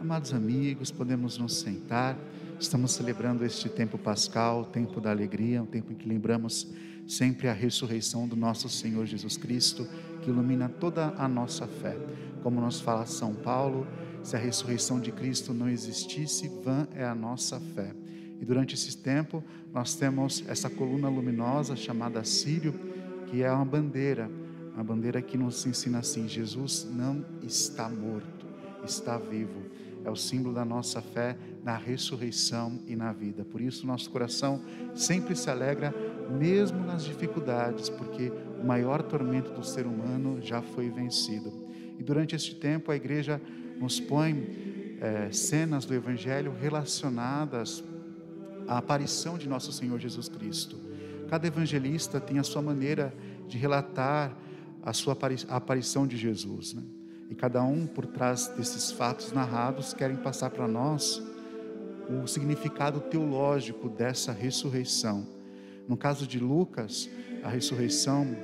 Amados amigos, podemos nos sentar. Estamos celebrando este tempo pascal, tempo da alegria, um tempo em que lembramos sempre a ressurreição do nosso Senhor Jesus Cristo, que ilumina toda a nossa fé. Como nos fala São Paulo, se a ressurreição de Cristo não existisse, vã é a nossa fé. E durante esse tempo, nós temos essa coluna luminosa chamada Sírio, que é uma bandeira, uma bandeira que nos ensina assim: Jesus não está morto, está vivo. É o símbolo da nossa fé na ressurreição e na vida. Por isso, nosso coração sempre se alegra, mesmo nas dificuldades, porque o maior tormento do ser humano já foi vencido. E durante este tempo, a igreja nos põe é, cenas do Evangelho relacionadas à aparição de nosso Senhor Jesus Cristo. Cada evangelista tem a sua maneira de relatar a sua aparição de Jesus. Né? E cada um, por trás desses fatos narrados, querem passar para nós o significado teológico dessa ressurreição. No caso de Lucas, a ressurreição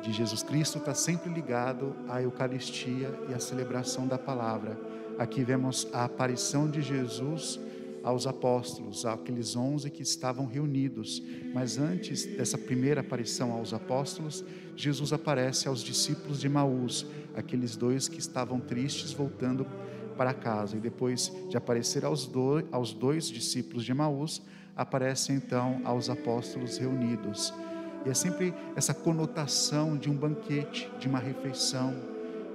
de Jesus Cristo está sempre ligado à Eucaristia e à celebração da palavra. Aqui vemos a aparição de Jesus aos apóstolos, aqueles onze que estavam reunidos. Mas antes dessa primeira aparição aos apóstolos, Jesus aparece aos discípulos de Maús, aqueles dois que estavam tristes voltando para casa. E depois de aparecer aos dois, aos dois discípulos de Maús, aparece então aos apóstolos reunidos. E é sempre essa conotação de um banquete, de uma refeição,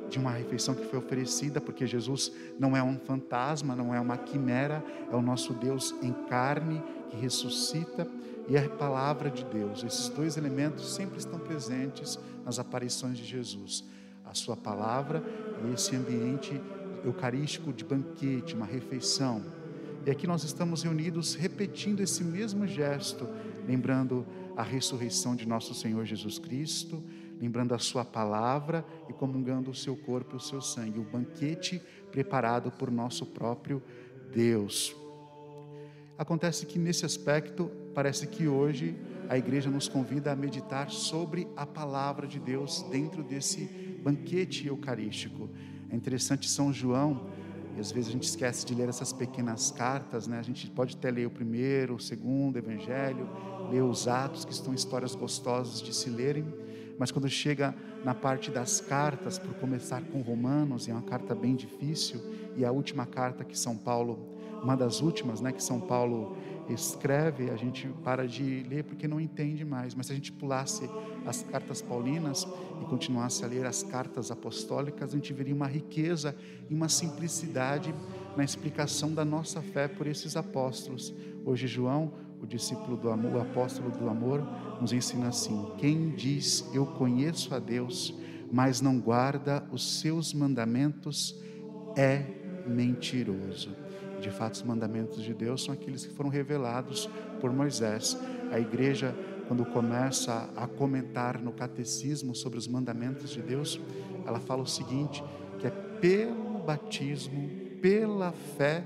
de uma refeição que foi oferecida, porque Jesus não é um fantasma, não é uma quimera, é o nosso Deus em carne que ressuscita e é a palavra de Deus. Esses dois elementos sempre estão presentes nas aparições de Jesus: a Sua palavra e esse ambiente eucarístico de banquete, uma refeição. E aqui nós estamos reunidos repetindo esse mesmo gesto, lembrando a ressurreição de nosso Senhor Jesus Cristo lembrando a sua palavra e comungando o seu corpo e o seu sangue, o banquete preparado por nosso próprio Deus. Acontece que nesse aspecto, parece que hoje a igreja nos convida a meditar sobre a palavra de Deus dentro desse banquete eucarístico. É interessante São João, e às vezes a gente esquece de ler essas pequenas cartas, né? A gente pode até ler o primeiro, o segundo evangelho, ler os atos, que estão histórias gostosas de se lerem, mas quando chega na parte das cartas, por começar com Romanos, é uma carta bem difícil, e a última carta que São Paulo, uma das últimas, né, que São Paulo escreve, a gente para de ler porque não entende mais. Mas se a gente pulasse as cartas paulinas e continuasse a ler as cartas apostólicas, a gente veria uma riqueza e uma simplicidade na explicação da nossa fé por esses apóstolos. Hoje, João o discípulo do amor, o apóstolo do amor, nos ensina assim: quem diz eu conheço a Deus, mas não guarda os seus mandamentos, é mentiroso. De fato, os mandamentos de Deus são aqueles que foram revelados por Moisés. A igreja, quando começa a comentar no catecismo sobre os mandamentos de Deus, ela fala o seguinte: que é pelo batismo, pela fé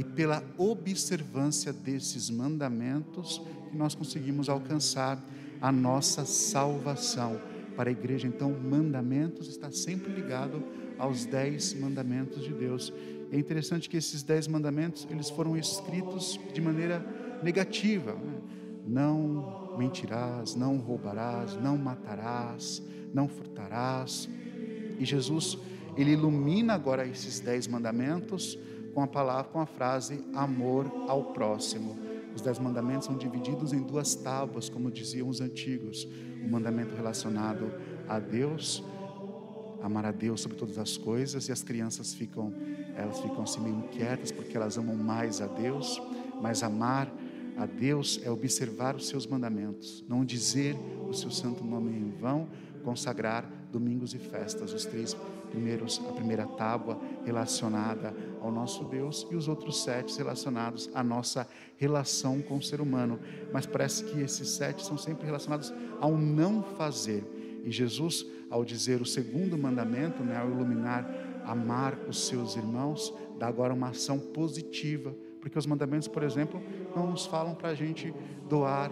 e pela observância desses mandamentos que nós conseguimos alcançar a nossa salvação. Para a igreja, então, mandamentos está sempre ligado aos dez mandamentos de Deus. É interessante que esses dez mandamentos eles foram escritos de maneira negativa. Né? Não mentirás, não roubarás, não matarás, não furtarás. E Jesus ele ilumina agora esses dez mandamentos com a palavra, com a frase amor ao próximo. Os dez mandamentos são divididos em duas tábuas, como diziam os antigos. O mandamento relacionado a Deus, amar a Deus sobre todas as coisas, e as crianças ficam, elas ficam assim meio inquietas porque elas amam mais a Deus, mas amar a Deus é observar os seus mandamentos, não dizer o seu santo nome em vão, consagrar domingos e festas, os três primeiros, a primeira tábua relacionada ao nosso Deus e os outros sete relacionados à nossa relação com o ser humano. Mas parece que esses sete são sempre relacionados ao não fazer. E Jesus, ao dizer o segundo mandamento, né, ao iluminar, amar os seus irmãos, dá agora uma ação positiva. Porque os mandamentos, por exemplo, não nos falam para a gente doar,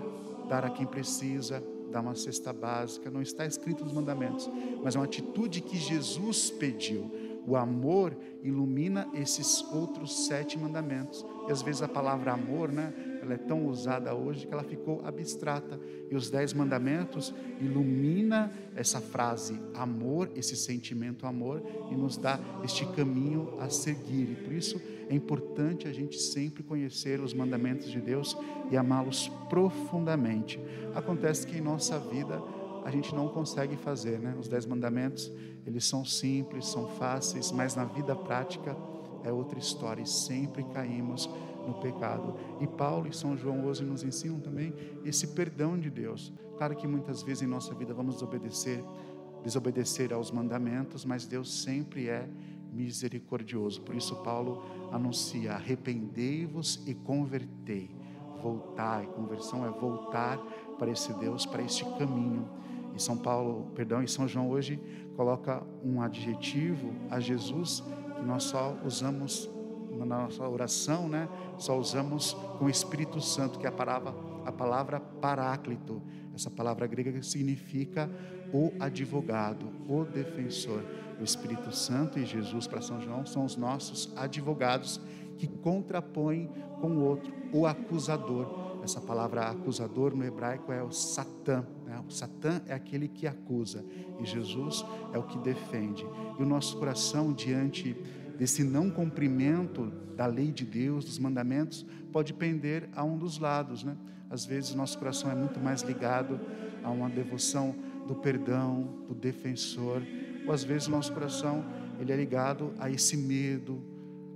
dar a quem precisa, dar uma cesta básica, não está escrito nos mandamentos, mas é uma atitude que Jesus pediu. o amor ilumina esses outros sete mandamentos. E às vezes a palavra amor, né? Ela é tão usada hoje que ela ficou abstrata. E os dez mandamentos ilumina essa frase amor, esse sentimento amor, e nos dá este caminho a seguir. E por isso é importante a gente sempre conhecer os mandamentos de Deus e amá-los profundamente. Acontece que em nossa vida a gente não consegue fazer, né? Os dez mandamentos, eles são simples, são fáceis, mas na vida prática é outra história e sempre caímos no pecado. E Paulo e São João hoje nos ensinam também esse perdão de Deus. Claro que muitas vezes em nossa vida vamos desobedecer, desobedecer aos mandamentos, mas Deus sempre é misericordioso. Por isso Paulo anuncia: arrependei-vos e convertei. Voltar, conversão é voltar para esse Deus, para este caminho. E São Paulo, perdão, e São João hoje coloca um adjetivo a Jesus que nós só usamos na nossa oração, né? Só usamos com o Espírito Santo, que é a palavra, a palavra paráclito. Essa palavra grega significa o advogado, o defensor. O Espírito Santo e Jesus para São João são os nossos advogados que contrapõem com o outro, o acusador. Essa palavra acusador no hebraico é o Satã. Né? O Satã é aquele que acusa e Jesus é o que defende. E o nosso coração, diante desse não cumprimento da lei de Deus, dos mandamentos, pode pender a um dos lados. Né? Às vezes, nosso coração é muito mais ligado a uma devoção do perdão, do defensor, ou às vezes, nosso coração ele é ligado a esse medo,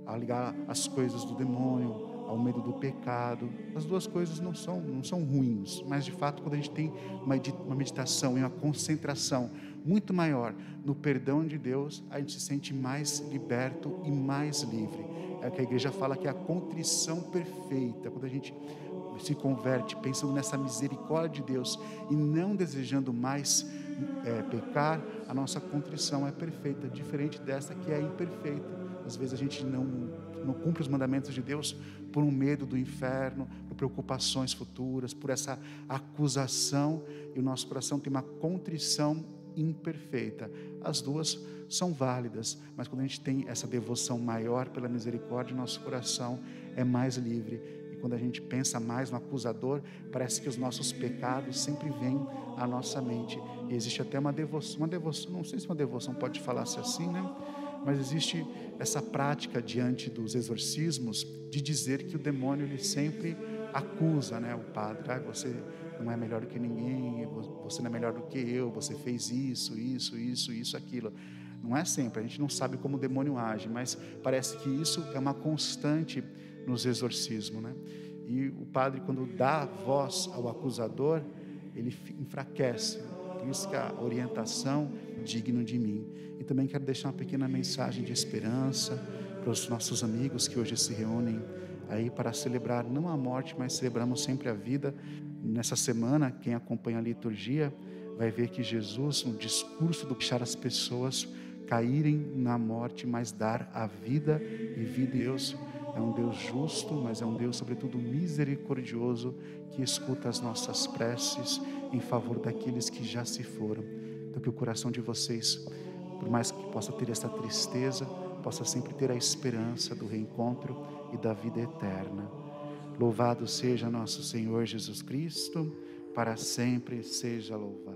a ligar as coisas do demônio, ao medo do pecado. As duas coisas não são, não são ruins, mas de fato, quando a gente tem uma meditação e uma concentração muito maior no perdão de Deus, a gente se sente mais liberto e mais livre. É o que a igreja fala que é a contrição perfeita, quando a gente se converte pensando nessa misericórdia de Deus e não desejando mais é, pecar, a nossa contrição é perfeita, diferente dessa que é imperfeita. Às vezes a gente não, não cumpre os mandamentos de Deus por um medo do inferno, por preocupações futuras, por essa acusação, e o nosso coração tem uma contrição imperfeita. As duas são válidas, mas quando a gente tem essa devoção maior pela misericórdia, nosso coração é mais livre. E quando a gente pensa mais no acusador, parece que os nossos pecados sempre vêm à nossa mente. E existe até uma devoção, uma devoção, não sei se uma devoção pode falar-se assim, né? Mas existe essa prática diante dos exorcismos de dizer que o demônio ele sempre acusa, né, o padre, ah, você não é melhor do que ninguém, você não é melhor do que eu, você fez isso, isso, isso, isso, aquilo. Não é sempre, a gente não sabe como o demônio age, mas parece que isso é uma constante nos exorcismos, né? E o padre, quando dá voz ao acusador, ele enfraquece. Por isso que a orientação digno de mim. E também quero deixar uma pequena mensagem de esperança para os nossos amigos que hoje se reúnem aí para celebrar não a morte, mas celebramos sempre a vida. Nessa semana, quem acompanha a liturgia vai ver que Jesus, no discurso do deixar as pessoas caírem na morte, mas dar a vida e vida. Deus é um Deus justo, mas é um Deus, sobretudo, misericordioso, que escuta as nossas preces em favor daqueles que já se foram. Então, que o coração de vocês, por mais que possa ter essa tristeza, possa sempre ter a esperança do reencontro e da vida eterna. Louvado seja nosso Senhor Jesus Cristo, para sempre seja louvado.